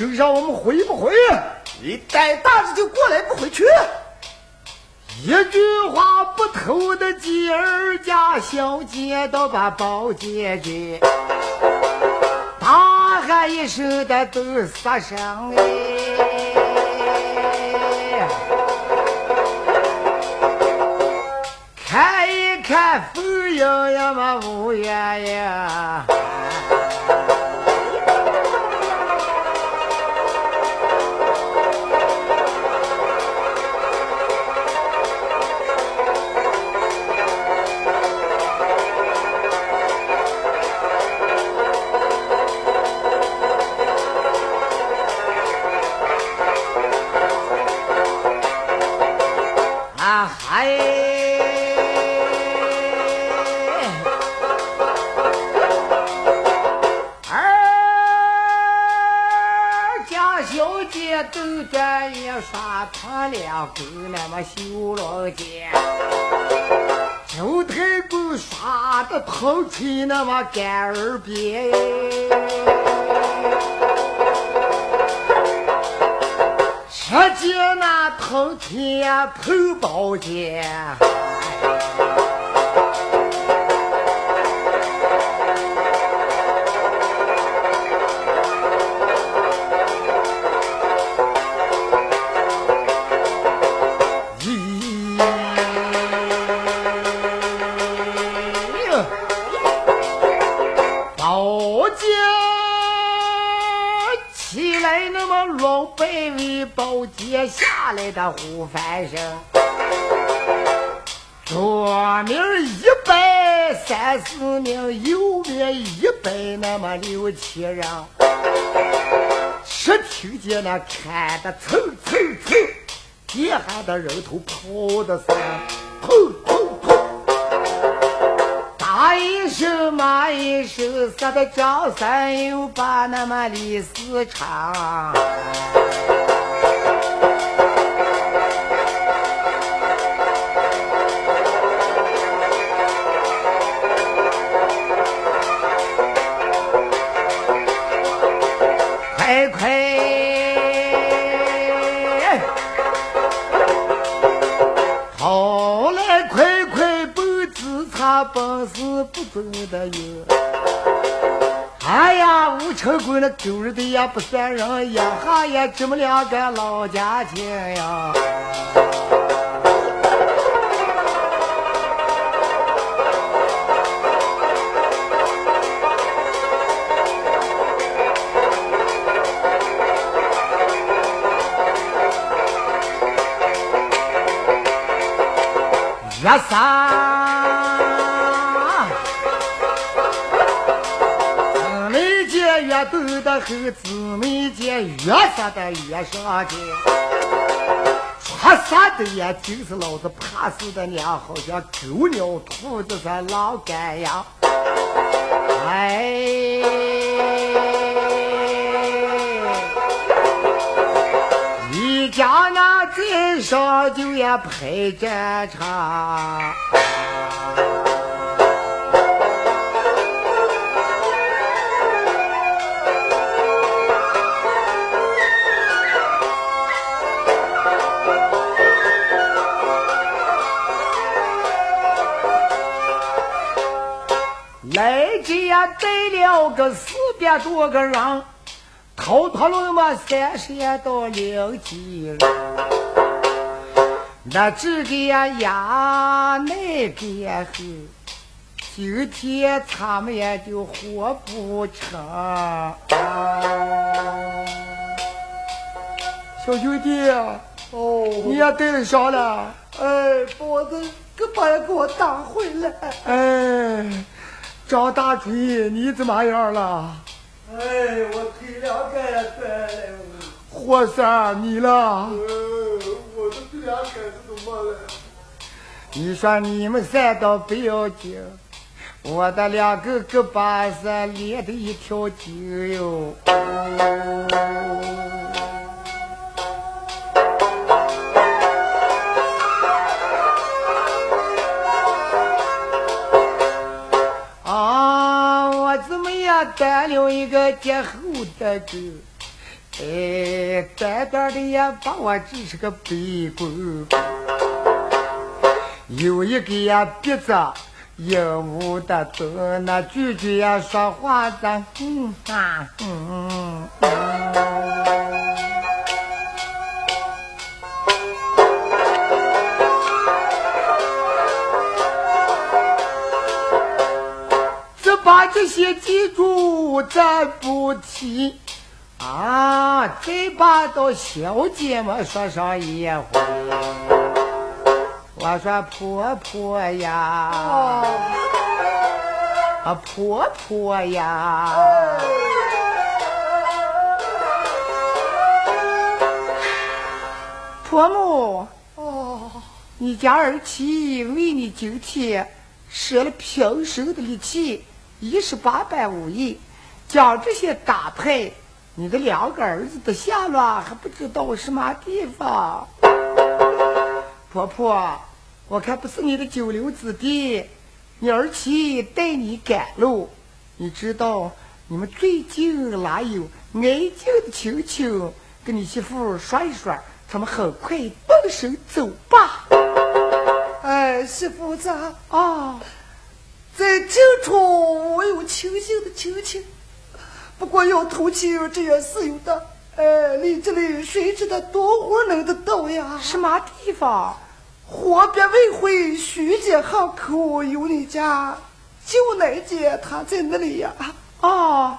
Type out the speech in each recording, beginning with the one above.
就，让我们回不回？你带大子就过来，不回去。一句话不投的姐儿家小姐都把宝姐姐大喊一声的都杀上哎，看一看风影呀嘛无言堂两根那么修罗间，周太公耍的头吹那么干耳边，只见那头天碰宝剑。下来的胡翻生，左面一百三四名，右面一百那么六七人，只听见那砍的蹭蹭蹭，地下的人头跑的声，砰砰砰，打一声骂一声，杀的张三又把那么李四长。快快。他本事不准的哟，哎呀，吴成功那狗日的也不算人，一下也这么两个老家亲呀。一三。斗得很姊妹间，越杀的越上劲。说啥的也就是老子怕死的娘，好像狗鸟兔子是狼肝样。哎，一家那嘴上就也排战场。带了个四百多个人，逃脱了嘛三十到零几人，那这个呀呀那个呀很，今天他们也就活不成。小兄弟，哦，你也带上了？哎，包子，可把人给我打回来。哎。张大锤，你怎么样了？哎，我腿两根也断了。霍三，你了？我的腿两根怎么了？你说你们三倒不要紧，我的两个胳膊是连的一条筋哟。呀端了一个接后的狗，哎，短短的呀把我只是个背锅，有一个呀鼻子有木的多，那句句呀说话的，嗯啊嗯嗯。把这些记住，咱不提啊！再把到小姐们说上一回。我说婆婆呀，啊婆婆呀，婆母哦，你家儿媳为你今天舍了平生的力气。一十八般武艺，将这些打牌，你的两个儿子的下落还不知道什么地方。婆婆，我看不是你的九流子弟，你儿妻带你赶路。你知道你们最近哪有爱敬的亲戚，跟你媳妇说一说，他们很快动手走吧。哎，媳妇子啊。在近处我有亲信的亲戚，不过要投亲这也是有的。哎，你这里谁知道多会能得到呀？什么地方？河边卫会徐家巷口有你家，就那间，她在那里呀。哦，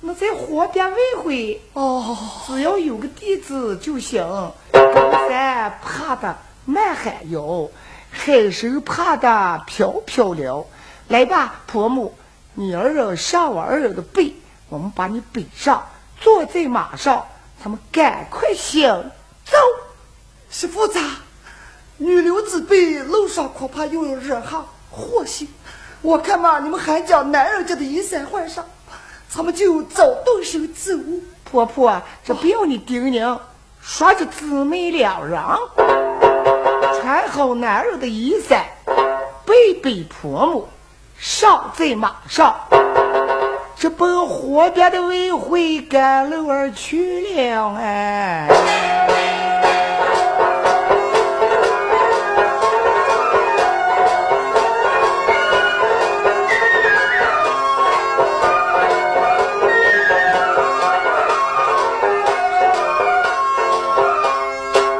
那在河边卫会。哦，只要有个地址就行。高山爬的满海游，海参怕的飘飘了。来吧，婆母，你儿子上我儿子的背，我们把你背上，坐在马上，咱们赶快行走。媳妇子，女流之辈，路上恐怕又要惹下祸心。我看嘛，你们还将男人家的衣衫换上，咱们就早动手走。婆婆，这不要你叮咛，说着姊妹两人穿好男人的衣衫，背背婆母。上在马上，这奔河边的魏会赶路而去了哎。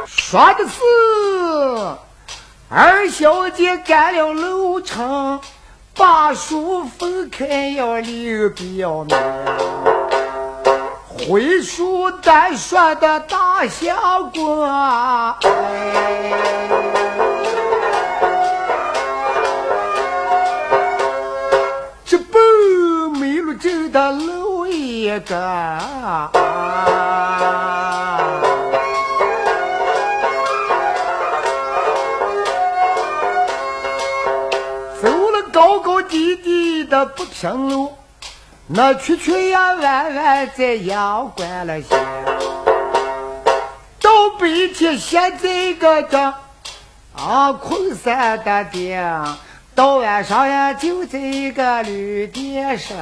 说的是二小姐赶了路。把书分开要留表面，会书单说的大相公，这不没路走的路一个。的不平路，那曲曲呀弯弯在阳关了线，到白天现在个这啊困山的顶，到晚上呀就在一个旅店上。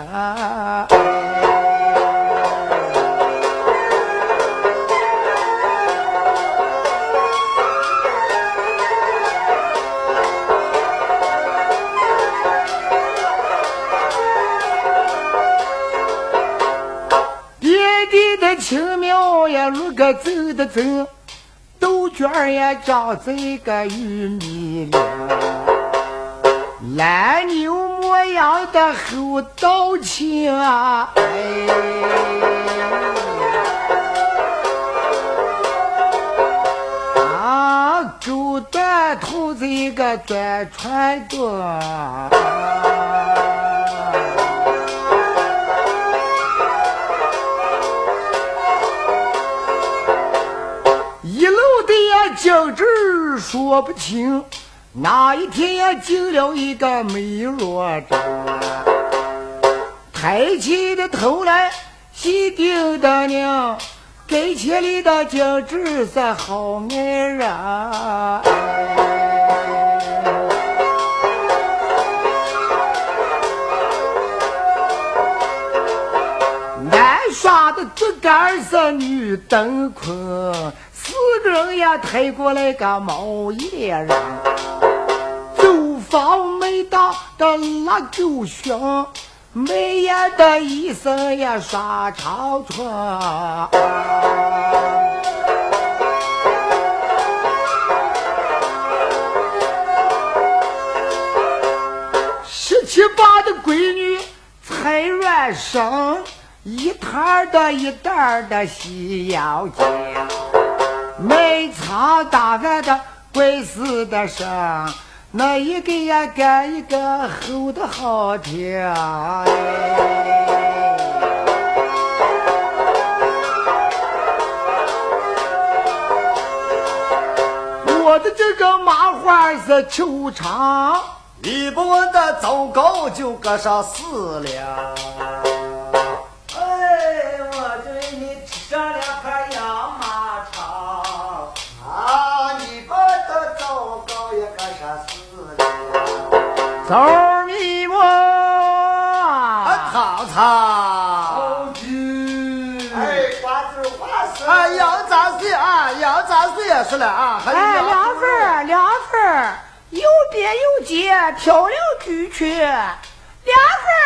青苗呀，路个走的走，豆角儿呀长在个玉米里，蓝牛模样的后倒青啊，哎。啊，狗短头子一个短穿的。径直说不清，哪一天呀，进了一个美罗镇，抬起的头来，细盯的娘，跟前里的径直是好男人。的竹竿是女灯捆，人也推过来个毛衣裳。走房没到的拉狗熊，眉眼的医生也刷长春。十七八的闺女才软生，一摊的一袋的西药精，没藏大饭的鬼似的声，那一个也干一个吼的好听。我的这个麻花是球场。你不问的糟糕就搁上死了。走你我，曹操。哎，瓜子花生。哎，要杂碎啊，要杂碎也是了啊。哎，两份两份有别有节，漂亮俱全。两份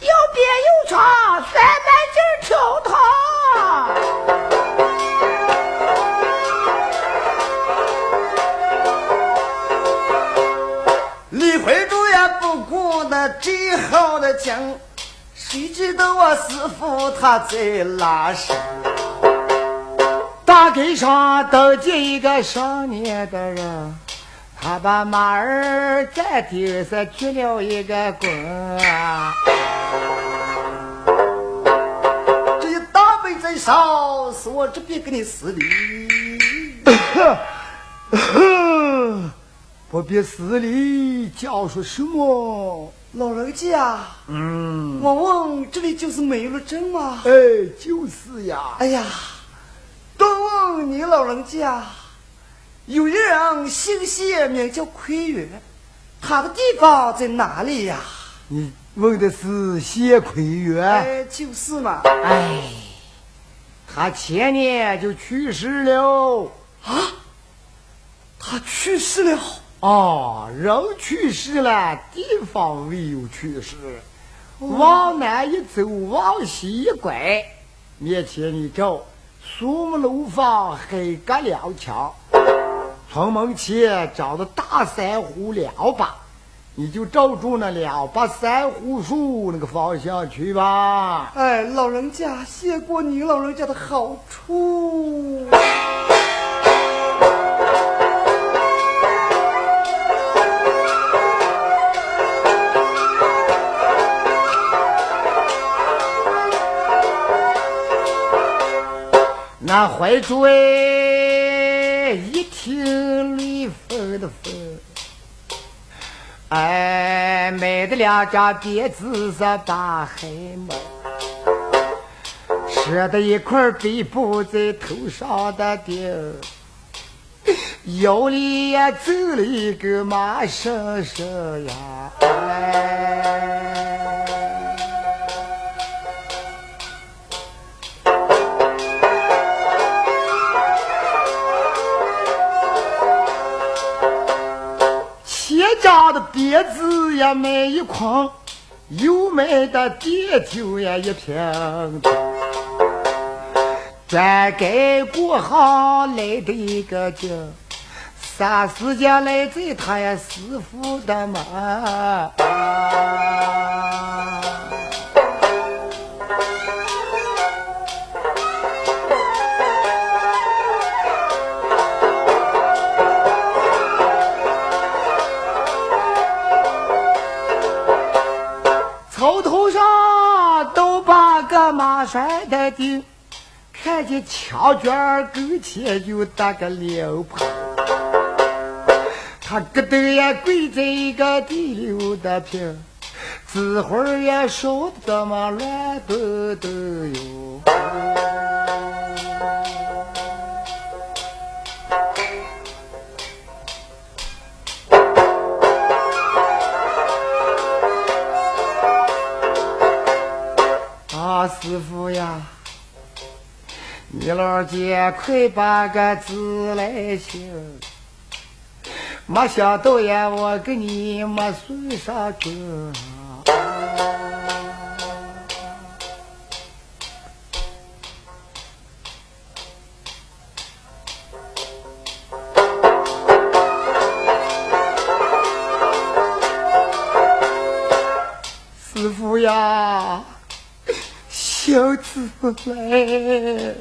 有别有长，三好的劲，谁知道我师傅他在拉屎。大街上登见一个少年的人。他把马儿在地上鞠了一个躬，这一大杯在上，是我这边给你施礼。不必施礼，叫说什么？老人家，嗯，我问这里就是梅乐镇吗？哎，就是呀。哎呀，多问你老人家。有一人姓谢，名叫奎元，他的地方在哪里呀？你问的是谢奎元？哎，就是嘛。哎，他前年就去世了。啊？他去世了？哦，人去世了，地方未有去世。往南一走，往西一拐，面前一照，树木楼房，黑格两墙。城门前长的大珊瑚两把，你就照住那两把珊瑚树那个方向去吧。哎，老人家，谢过你老人家的好处。那怀珠哎，一听吕风的风，哎，买的两张别子是大海门，舍得一块背布在头上的顶，腰里也走了一个马生生呀，哎。家的鞭子也买一筐，又买的点酒也一瓶。转街过行来的一个劲，啥时间来在他呀师傅的门？马拴的，看见枪卷儿跟前就打个两拍，他咯噔呀跪在一个地溜的平，纸花儿也烧得这么乱抖抖哟。你老姐快把个字来写，没想到呀，我给你没送上个。小子来。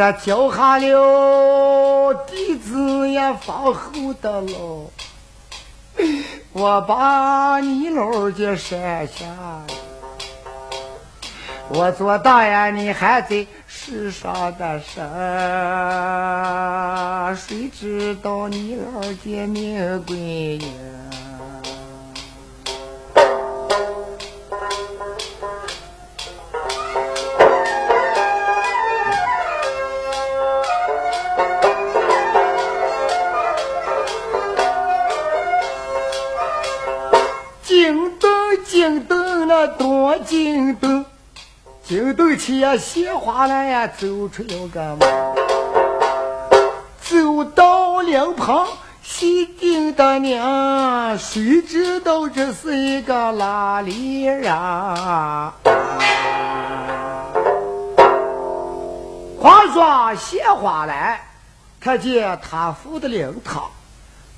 这交下了地子也放后的了，我把你老家删下，我做大呀，你还在世上的神，谁知道你老家命贵呀？惊动起呀，鲜花兰呀，走出了个门，走到两旁，细听的娘，谁知道这是一个哪里人？话说鲜花来，看见他扶的灵堂，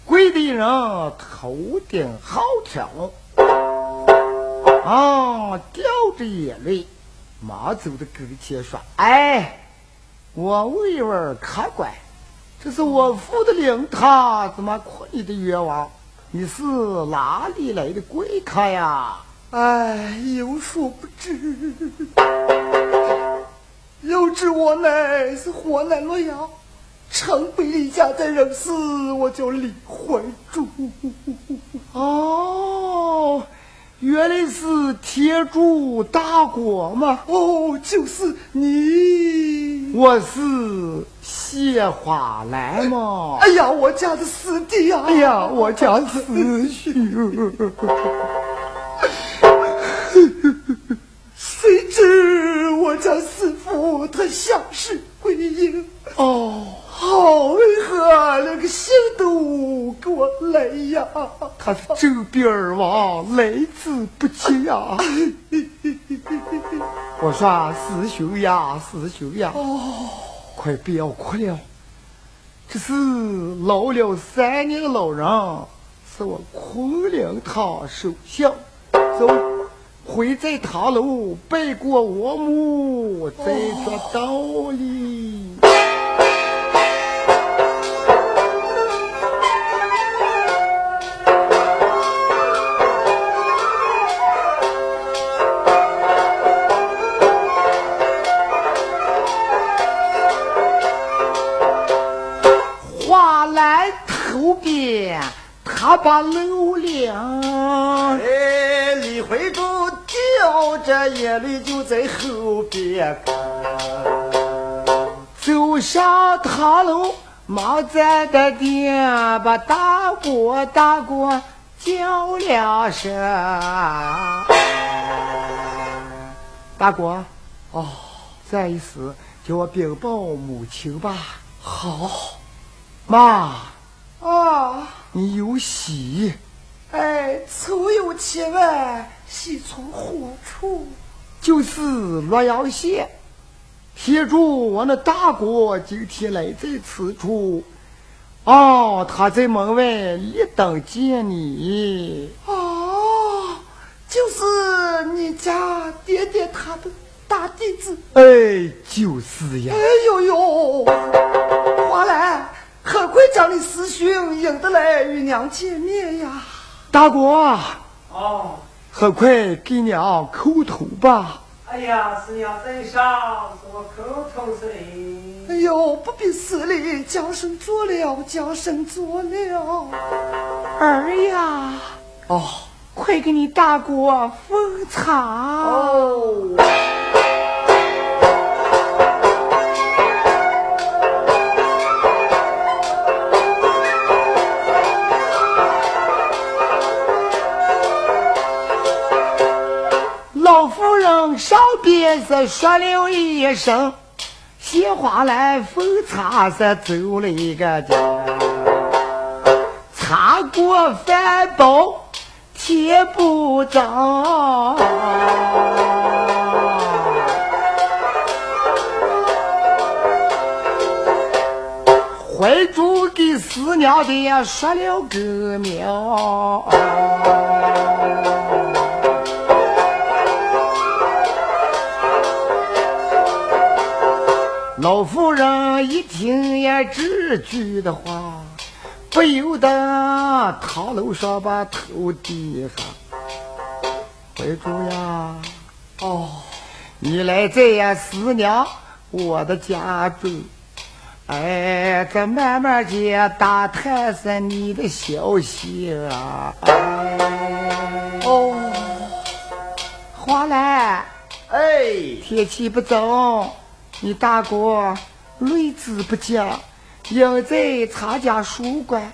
跪的人头顶好挑。啊，掉着眼泪，忙走的跟前说：“哎，我问一问客官，这是我府的灵堂，怎么哭你的冤枉？你是哪里来的贵客呀？”哎，有所不知，有知我乃是河南洛阳城北李家在人士，我叫李怀忠。哦。原来是天柱大国嘛！哦，就是你，我是谢花兰嘛！哎呀，我家的师弟呀！哎呀，我家师兄！谁知我家师傅他相识归阴哦。好为何那个信都给我来呀？他是周边儿王，来之不及呀！我说师兄呀，师兄呀，哦，快不要哭了，这是老了三年的老人，是我昆仑堂首相，走，回在堂楼拜过我母，再做道理。楼梁，哎，李慧珠掉着眼泪就在后边走上塔楼，毛在的顶把大锅大锅叫了声，大锅，哦，再一次叫我禀报母亲吧。好，妈，啊，你有喜。哎，凑有千万，喜从何处？就是洛阳县。铁柱，我那大哥今天来在此处。哦，他在门外一等见你。哦，就是你家爹爹他的大弟子。哎，就是呀。哎呦呦，花兰，很快将你师兄引得来与娘见面呀。大哥，哦，很快给娘叩头吧。哎呀，是娘在上，是我叩头是礼。哎呦，不必施礼，叫声做了，叫声做了。儿呀，哦，快给你大哥奉茶。哦。边是说了一声，鲜花来奉茶是走了一个家，茶过饭饱天不长，怀中给四娘的说了个苗。老夫人一听呀这句的话，不由得堂楼上把头低下。怀主呀，哦，你来这呀思娘我的家中，哎，这慢慢的打探是你的消息啊。哦，花兰，哎，天气不早。你大哥睿智不假，应在参加书馆，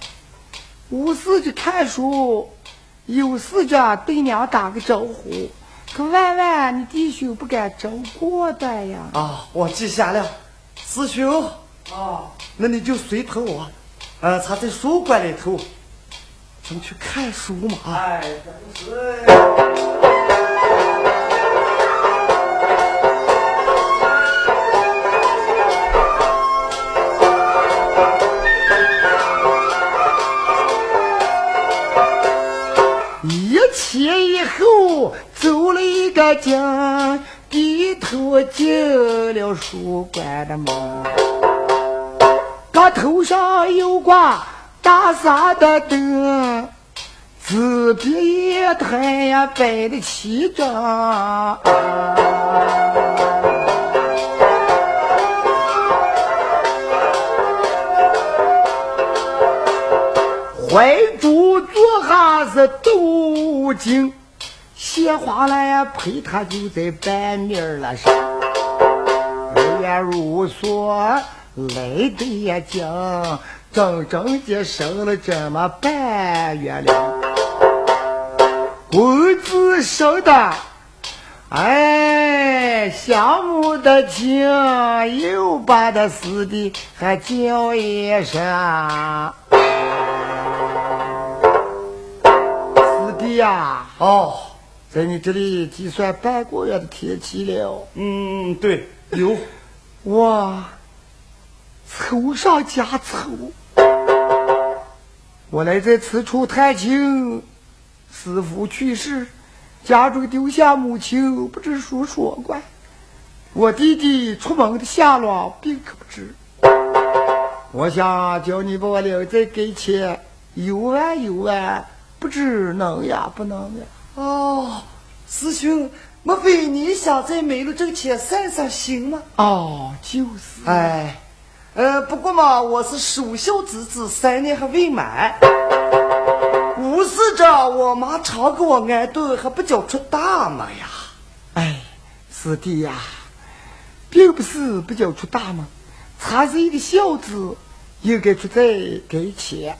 无事就看书，有事就对娘打个招呼。可万万你弟兄不敢真过的呀！啊，我记下了，师兄。啊，那你就随同我，呃，他在书馆里头，咱去看书嘛。哎，真是。了书馆的门，岗头上有挂大厦的灯，自边一台呀摆的齐整。怀珠坐下是斗经，鲜花来陪他就在半面了上。二月如梭来的呀将，整整的生了这么半月了。公子生的，哎，相母的情，又把他死的还叫一声。呀，哦，在你这里计算半个月的天气了。嗯，对，有。我愁上加愁。我来在此处探亲，师父去世，家中丢下母亲，不知属所关。我弟弟出门的下落，并可不知。我想叫你把我留在跟前，游玩游玩。不知能呀，不能呀。哦，师兄，莫非你想在梅路挣钱散散心吗？哦，就是。哎，呃，不过嘛，我是守孝之子，三年还未满。无事着，我妈常给我安顿，还不叫出大门呀。哎，师弟呀，并不是不叫出大门，他是一个孝子，应该出在给钱，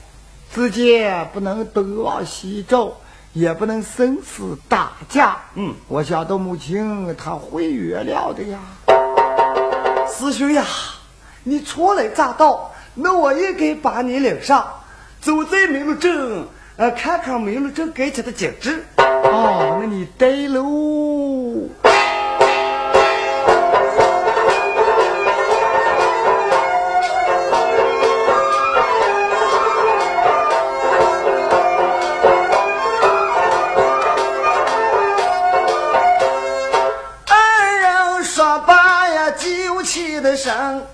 自己不能东望西走，也不能生死打架。嗯，我想到母亲她会原谅的呀。师兄呀，你初来乍到，那我也该把你领上，走在梅路镇，呃，看看梅路镇该前的景致。哦，那你带喽。的声，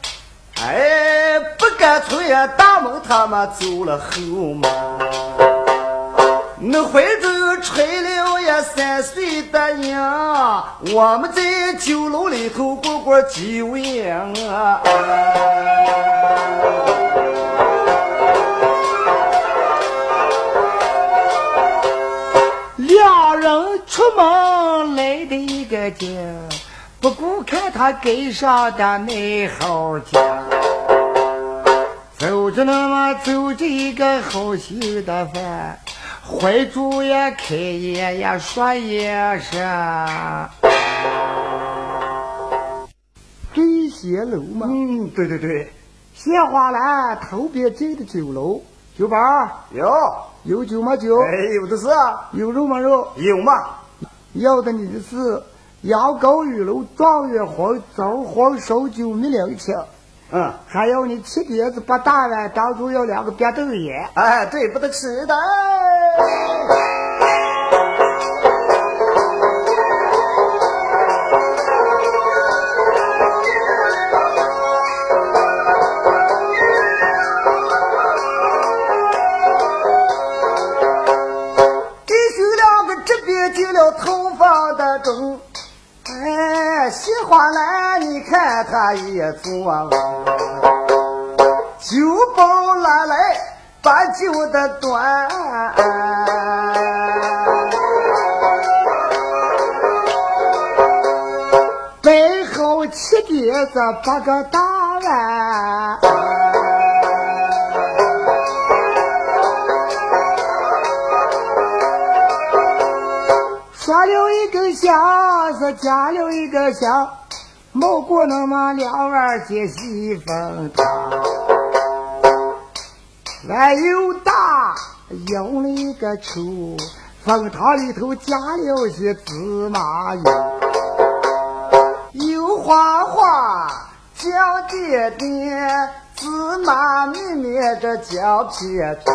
哎，不干脆呀，大门他妈走了后门。那怀中吹了呀三岁的娘，我们在酒楼里头过过酒宴啊。两人出门来的一个劲。不顾看他街上的那号家，走着那么走着一个好心的饭，怀住呀开眼呀说眼神，对仙楼嘛。嗯，对对对，鲜花篮头边进的酒楼，酒保有有酒吗酒？哎，有的是。啊有肉吗肉？有嘛。要的你的是。羊羔玉楼状元红枣红烧酒米两钱，嗯，还要你七碟子八大碗，当中要两个扁豆眼。哎，对不得吃的。他也坐，酒包拿来，把酒的端，摆好七碟子八个大碗。刷了一根香，是加了一个香，冒过那么两碗接细风汤。碗又大，用了一个抽，风汤里头加了些芝麻油，油花花，酱点点，芝麻绵绵这酱片片，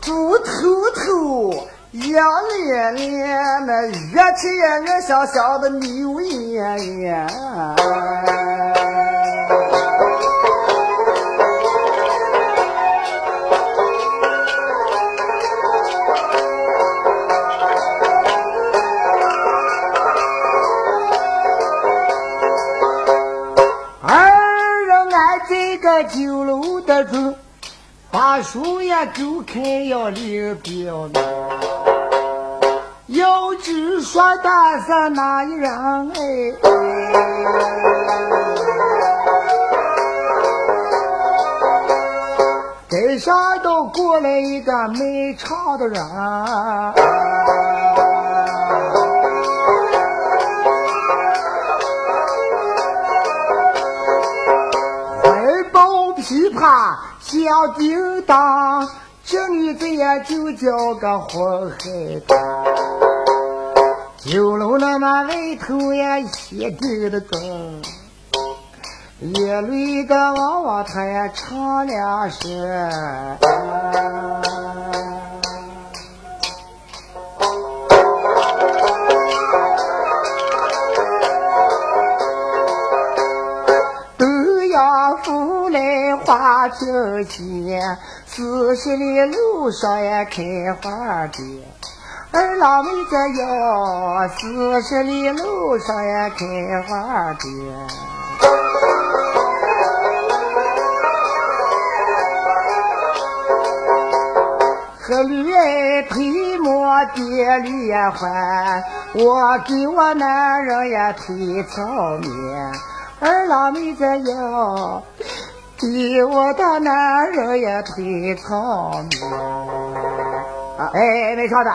猪头头。杨连连，那越吃越香香的牛眼眼。二人俺这个酒楼的住，把书也够开要领表面。要知说的是哪一人哎？街上都过来一个卖唱的人，怀抱琵琶响叮当。这女子也就叫个黄海棠，酒楼那么外头也写定的钟，夜里个娃娃他也唱两声。都要夫来花酒钱。四十里路上也开花店，二老妹子哟，四十里路上呀开花店。和驴儿推磨爹驴也还，我给我男人也推草面，二老妹子哟。比我的男人也忒聪明。哎，没唱的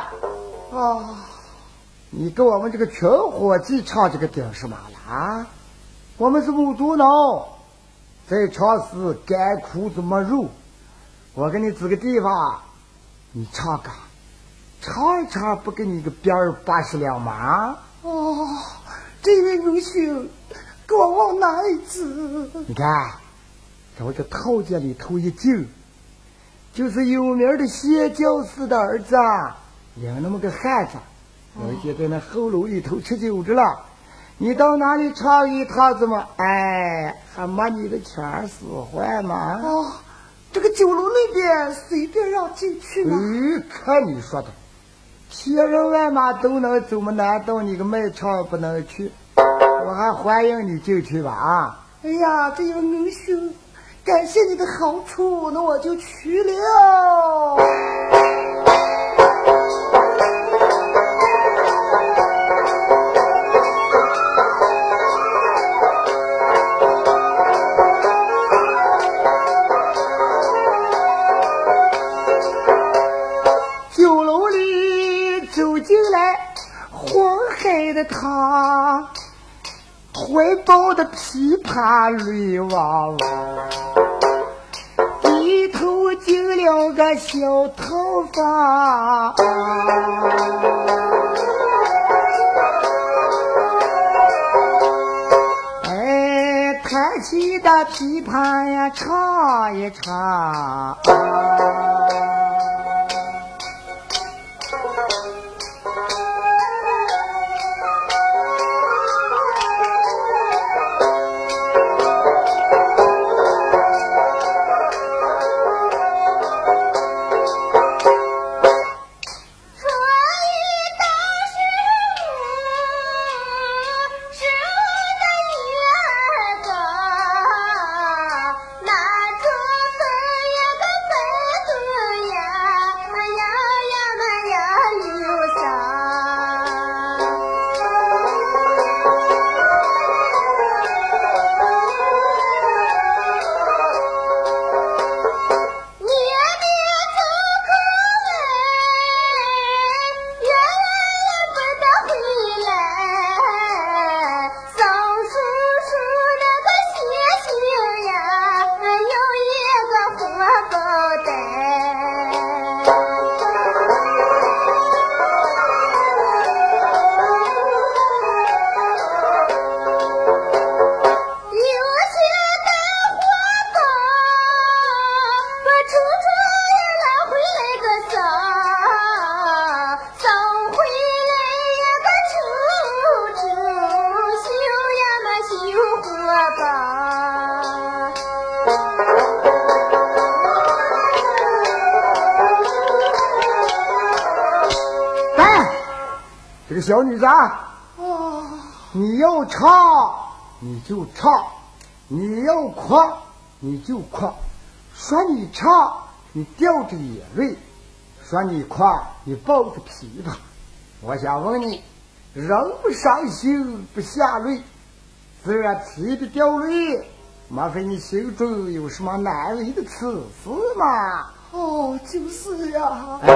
啊，你跟我们这个群伙计唱这个顶什么了啊？我们是母猪脑，在唱是干苦子没肉。我给你指个地方，你唱个，唱一唱，不给你个边儿八十两吗？哦，这位英雄，给我往哪里指？你看，在我这套间里头一进，就是有名的谢教师的儿子，领那么个汉子，有一天在那后楼里头吃酒着了。你到哪里唱一趟子嘛？哎，还没你的钱使坏吗？哦，这个酒楼那边随便让进去吗？嗯，看你说的，千人万马都能走么？难道你个卖唱不能去？我还欢迎你进去吧啊！哎呀，这位恩兄，感谢你的好处，那我就去了。进来黄海的他，怀抱的琵琶泪汪汪，低头进了个小头发。哎，弹起的琵琶呀，唱一唱。个小女子啊，哦，你要唱你就唱，你要哭你就哭。说你唱，你掉着眼泪；说你哭，你抱着琵琶。我想问你，人不伤心不下泪，自然提的掉泪，莫非你心中有什么难为的此事吗？哦，就是呀。哎，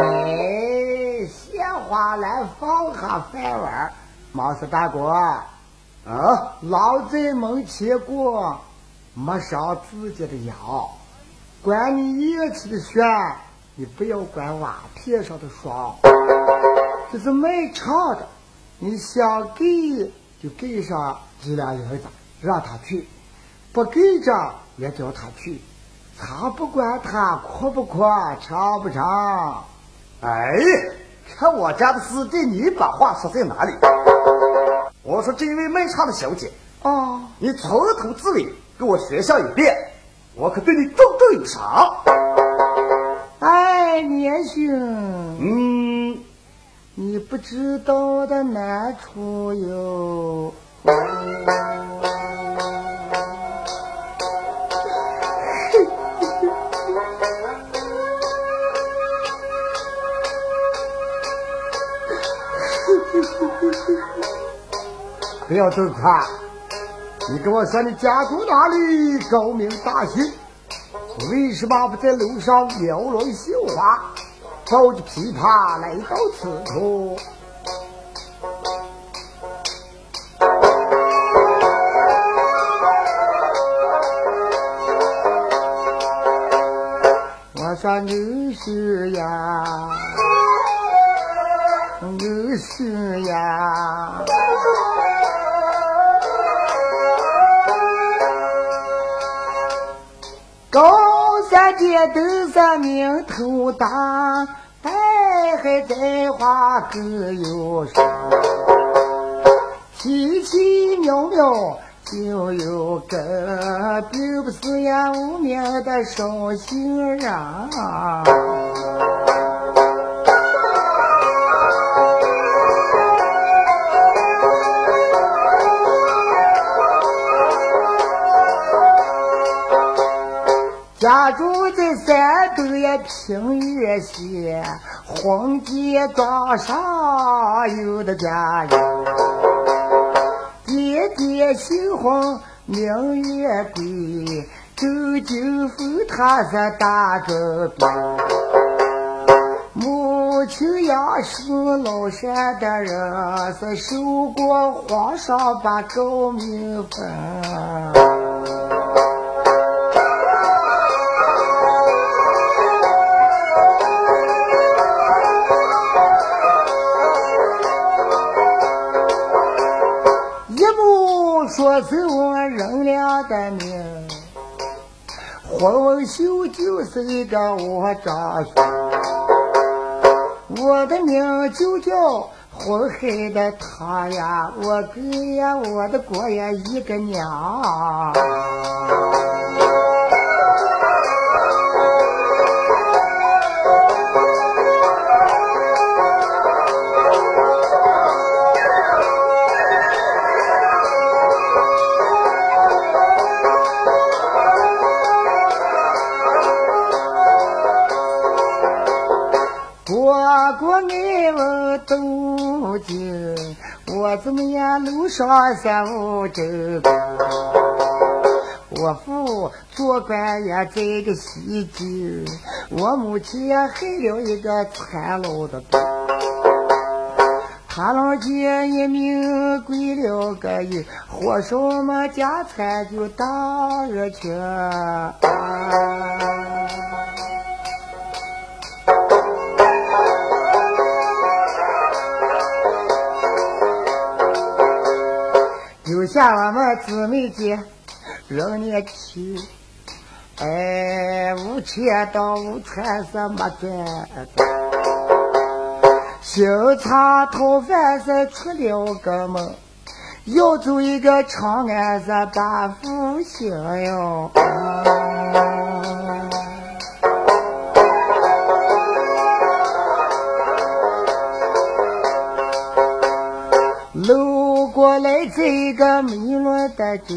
鲜花来放下饭碗，毛四大哥，啊，老在门前过，没伤自己的腰。管你咽气的血，你不要管瓦片上的霜。这是卖唱的，你想给就给上几两银子，让他去；不给着也叫他去。他不管他哭不哭，唱不唱。哎，看我家的事，对你把话说在哪里？我说这位卖唱的小姐，哦，你从头至尾给我学上一遍，我可对你重重有赏。哎，年兄，嗯，你不知道的难处有。不要走开，你跟我说你家住哪里？高明大姓，为什么不在楼上描了绣花，抱着琵琶来到此处？我说你是呀，你是呀。也都是名头大，北海在花各有声，奇奇妙妙就有个，并不是呀无名的绍兴人。家住在山东平原县黄街庄上有的家人，爹爹姓黄名月贵，周金凤他是大州兵，母亲呀是老山的人，是受过皇上把诰命分。黄文秀就是一个我长兄，我的名就叫红海的他呀，我哥呀，我的哥呀，一个娘。东京，我怎么样？路上三五周我父做官也在个西京，我母亲也害了一个残老的病。他老姐一命归了个阴，火烧么家产就当热去。像我们姊妹姐，六年轻，哎，五千到五千是没赚，新茶讨饭是出了个门，要走一个长安是大福星哟。这个迷乱的酒，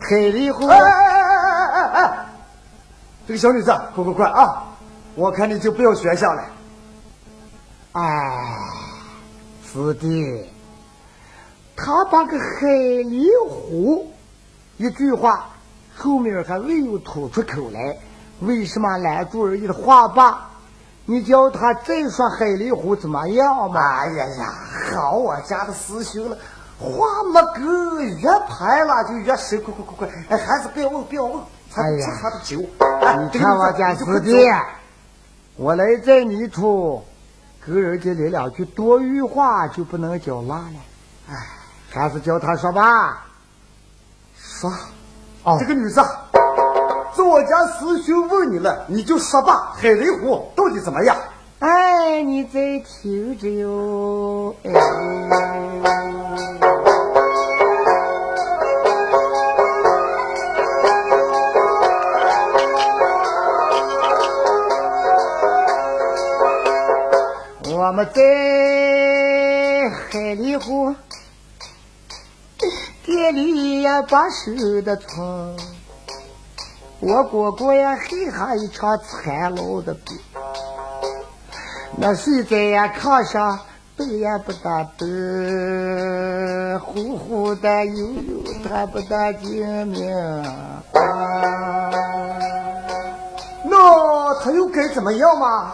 海里湖。哎哎哎哎！这个小女子，快快快啊！我看你就不要学下了。哎，师弟，他把个海里虎一句话后面还未有吐出口来，为什么拦住人家的话吧？你叫他再说海里虎怎么样嘛？哎呀呀，好我家的师兄了，话没够，越拍了就越深，快快快快！哎，还是不要问，不要问，他他的酒。你看我家师弟，我来这泥土，跟人家来两句多余话就不能叫拉了。哎，还是叫他说吧。说，哦，这个女子。是我家师兄问你了，你就说吧。海雷湖到底怎么样？哎，你在听着哟。哎，我们在海里湖店里呀，把手的村。我哥哥呀，害下一场残老的病，那睡在呀炕上，动也不得动，呼呼的悠悠，他不得救命。啊了，他又该怎么样嘛？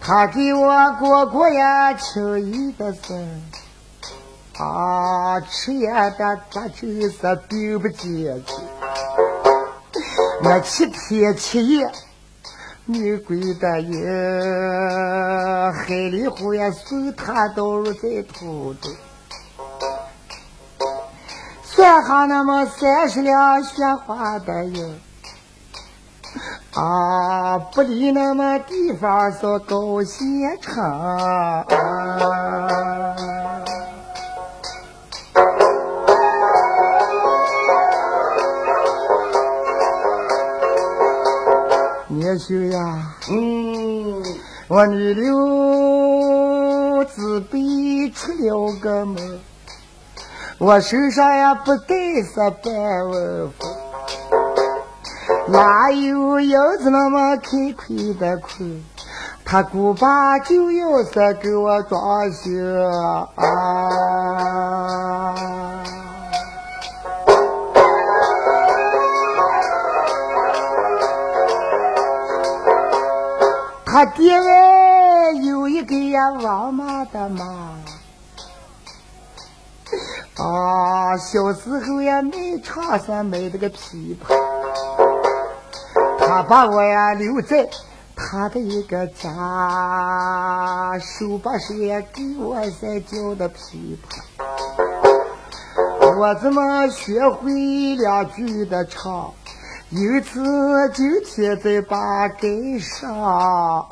他给我过过呀，轻易的事啊，吃也的他就是并不接去。那七天七夜，女鬼的也海里湖呀，随他都入在土中。算上那么三十两雪花的银。啊，不离那么地方是高县城。年兄呀，嗯，我女流自备出了个门，我手上呀不带啥半文符。哪有银子那么开亏的亏？他姑爸就要是给我装修啊！他爹哎有一个呀王妈的妈。啊，小时候呀，卖场上买那个琵琶。他把我呀留在他的一个家，手把手呀给我在教的琵琶，我怎么学会两句的唱？由此今天再把盖上。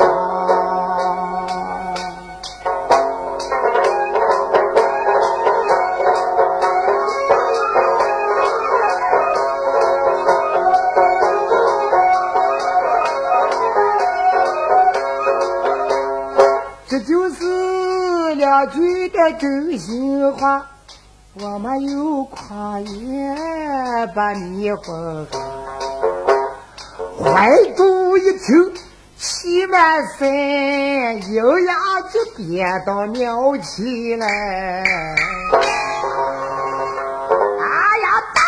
这就是两句的真心话，我没有夸言把你哄。怀中一听气满身，一牙就憋到尿起来。哎呀，到！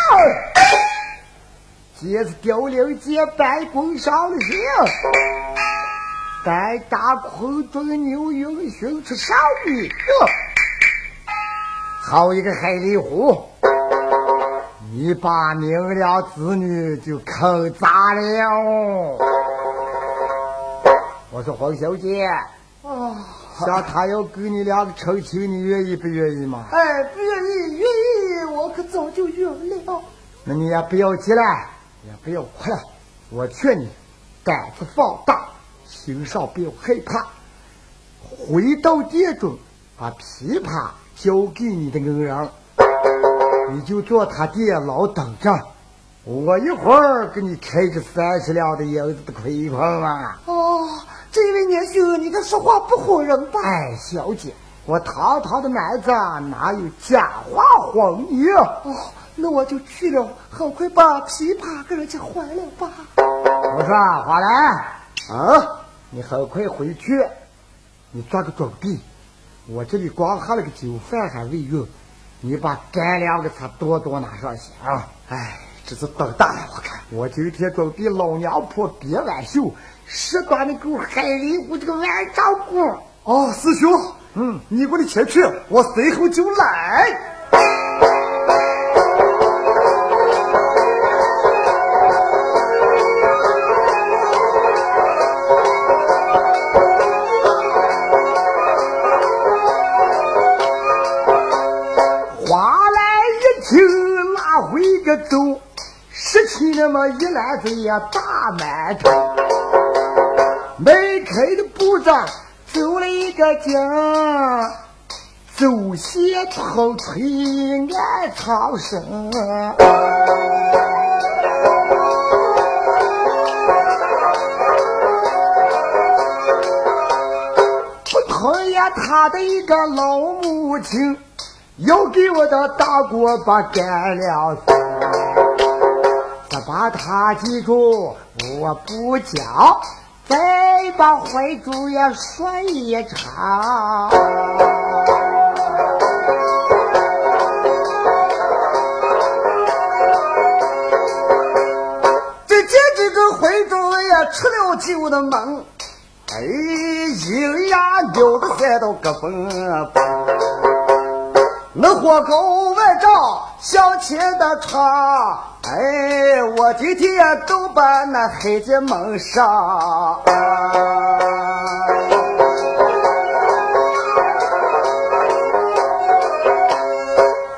这是凋零节办公上的行。待大空中牛云寻出少女，好一个海里湖！你把明了子女就坑砸了。我说黄小姐，啊，像他要跟你两个成亲，你愿意不愿意嘛？哎，不愿意，愿意，我可早就愿了。那你也不要急了，也不要哭了。我劝你胆子放大，心上不要害怕。回到殿中，把琵琶交给你的恩人，你就坐他店老等着。我一会儿给你开个三十两的银子的亏空啊！哦，这位年兄，你这说话不唬人吧？哎，小姐，我堂堂的男子哪有假话哄你？哦，那我就去了，很快把琵琶给人家还了吧。我说华兰啊，你很快回去，你做个准备。我这里光喝了个酒饭还未用，你把干粮给他多多拿上些啊！哎，这是等大了，我看我今天准备老娘婆别挽袖，十端的狗海里我这个万丈姑。哦，师兄，嗯，你过来前去，我随后就来。那么一篮子呀大馒头，迈开的步子走了一个劲，走些头推暗藏身。不同呀，他的一个老母亲要给我的大锅巴干了再把他记住，我不讲，再把坏主也说一场。只见这个坏主也出了酒的门，哎，饮呀鸟的赛到个风风。那火高万丈，香前的闯。哎，我今天呀都把那黑子蒙上。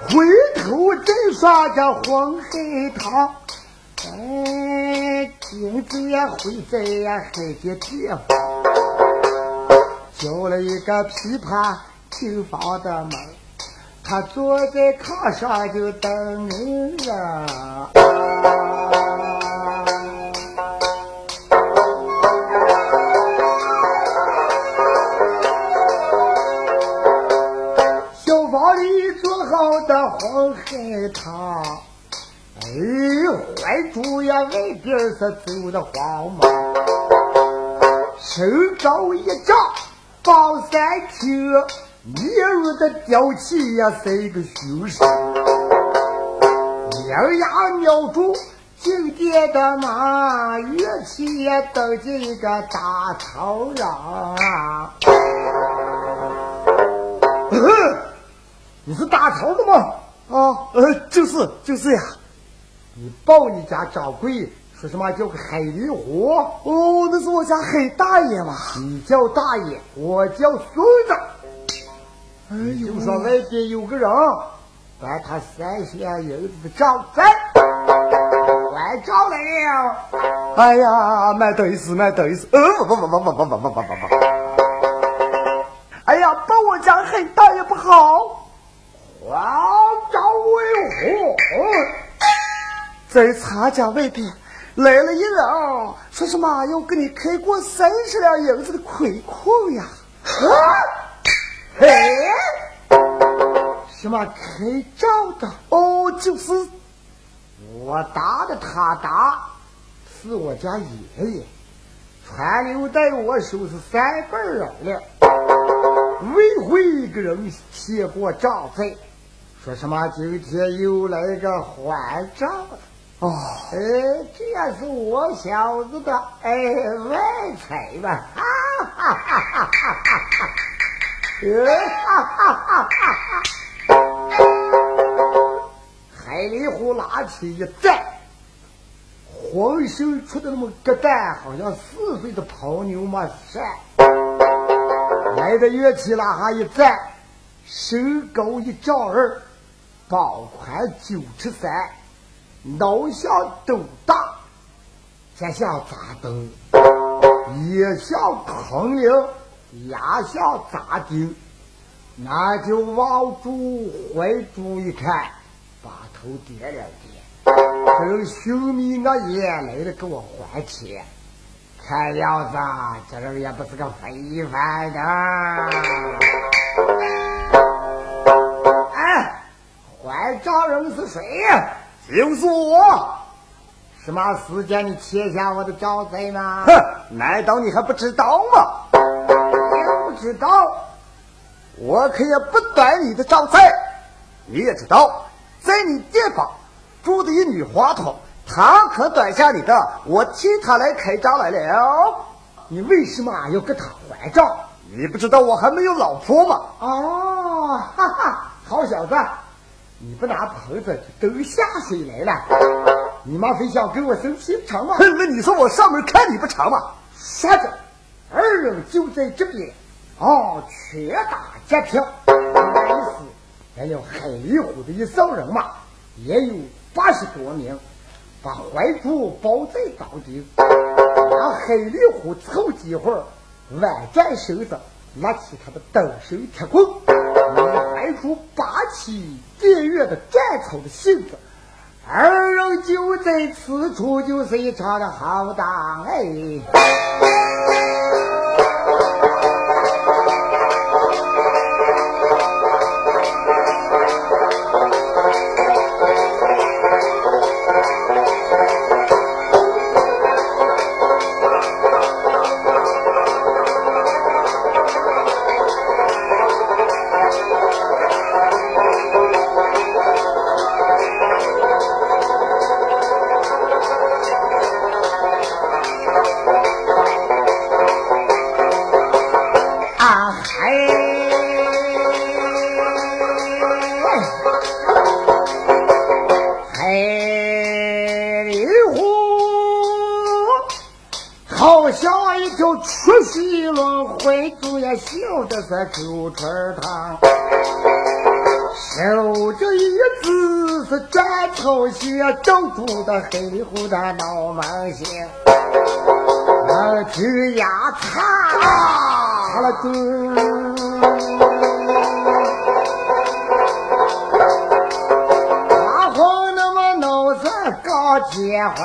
回头再刷这黄海棠，哎，金子也会在呀海边地方，叫了一个琵琶听房的门，他坐在炕上就等人啊。小房里做好的黄海棠，哎，怀猪呀外边是走的黄毛，身高一丈放三尺，面如的吊起呀三个凶神，两牙瞄住金殿的马，乐器也登进一个大草瓤。你是打头的吗？啊，呃，就是就是呀。你抱你家掌柜说什么叫个海狸虎？哦，那是我家黑大爷嘛。你叫大爷，我叫孙子。哎呦，就说外边有个人，把他三千银子的账在，还找来了。哎呀，没得意思，没得意思。呃，不不不不不不不不不不。哎呀，把我家黑大爷不好。王赵为虎，在茶家外边来了一人，说什么要给你开过三十两银子的亏空呀？啊，嘿，什么开账的？哦，就是我打的，他打，是我家爷爷传留在我手是三辈儿了。未会一个人写过账在。说什么？今天又来个还账哦！哎，这也是我小子的哎外财吧？哈哈哈哈哈哈！哈哈哈哈哈！海里虎拿起一站，浑身出的那么个蛋，好像四岁的牦牛嘛是。来的乐器拉哈一站，身高一丈二。膀宽九尺三，脑像斗大，肩像扎灯，也像坑铃，牙像扎钉。那就往住怀住一看，把头点了点。这人寻觅我爷来了，给我还钱。看样子，这人也不是个非凡的。哎还账人是谁呀？就是我。什么时间你欠下我的账债呢？哼，难道你还不知道吗？知道，我可也不短你的账债。你也知道，在你店房住的一女花童，她可短下你的，我替她来开账来了。你为什么要给她还账？你不知道我还没有老婆吗？哦，哈哈，好小子。你不拿盆子就都下水来了，你妈非想跟我生气成吗？那你说我上门看你不成吗？说着，二人就在这边，哦，拳打脚踢。原来是还有海里虎的一扫人马，也有八十多名，把怀珠包在当顶。让海里虎凑几会儿，挽转身子，拿起他的单手铁棍。怀珠拔起电月的战草的性子，二人就在此处就是一场的好打哎。的是九春堂。守着一子是战头血，正住的黑里虎的脑门线，那去压擦了嘴。大黄那么脑子搞结婚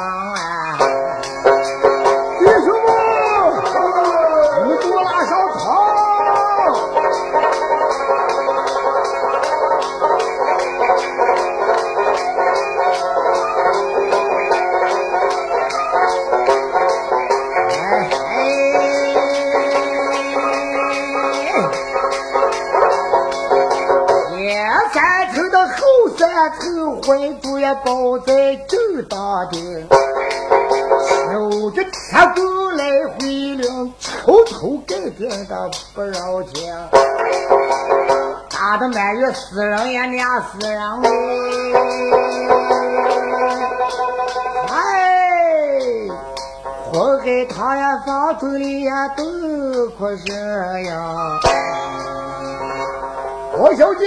的不饶情，打的满月死人也撵死人哎，哎。混给他呀，房子里呀都可是呀。王小姐，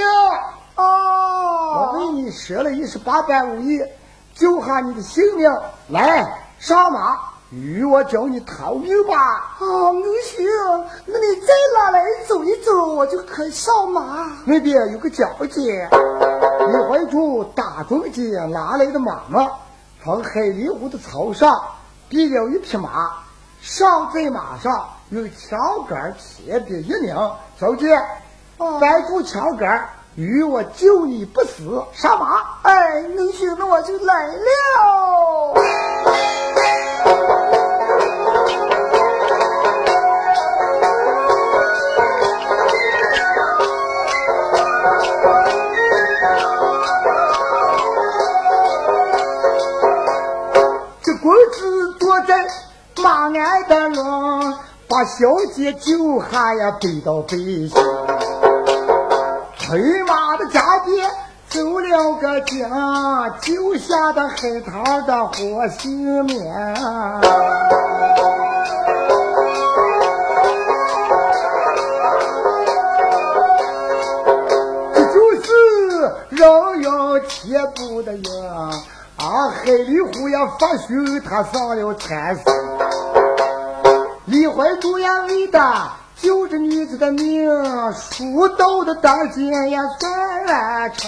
我哦，为你舍了一十八般武艺，救下你的性命，来上马，与我教你逃命吧。哦，明星，那你再拿来走一走，我就可以上马。那边有个交界，李怀柱打中间拿来的马嘛，从海里湖的草上逼了一匹马，上在马上用枪杆铁臂一拧，小姐，哦掰住枪杆，与我救你不死，上马。哎，能行，那我就来了。马鞍的轮，把小姐救下呀，背到背上。催马的家爹走了个京，救下的海棠的活性命。这就是人人贴补的呀！啊，海里虎呀发凶，他上了禅师。李怀主呀为的救这女子的命，书到的当间呀算完成。